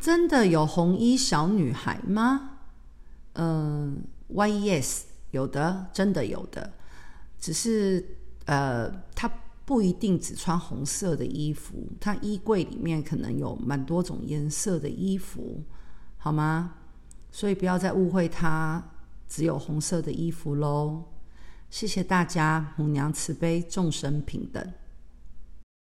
真的有红衣小女孩吗？嗯，Why yes，有的，真的有的，只是呃，她不一定只穿红色的衣服，她衣柜里面可能有蛮多种颜色的衣服，好吗？所以不要再误会她只有红色的衣服喽。谢谢大家，母娘慈悲，众生平等。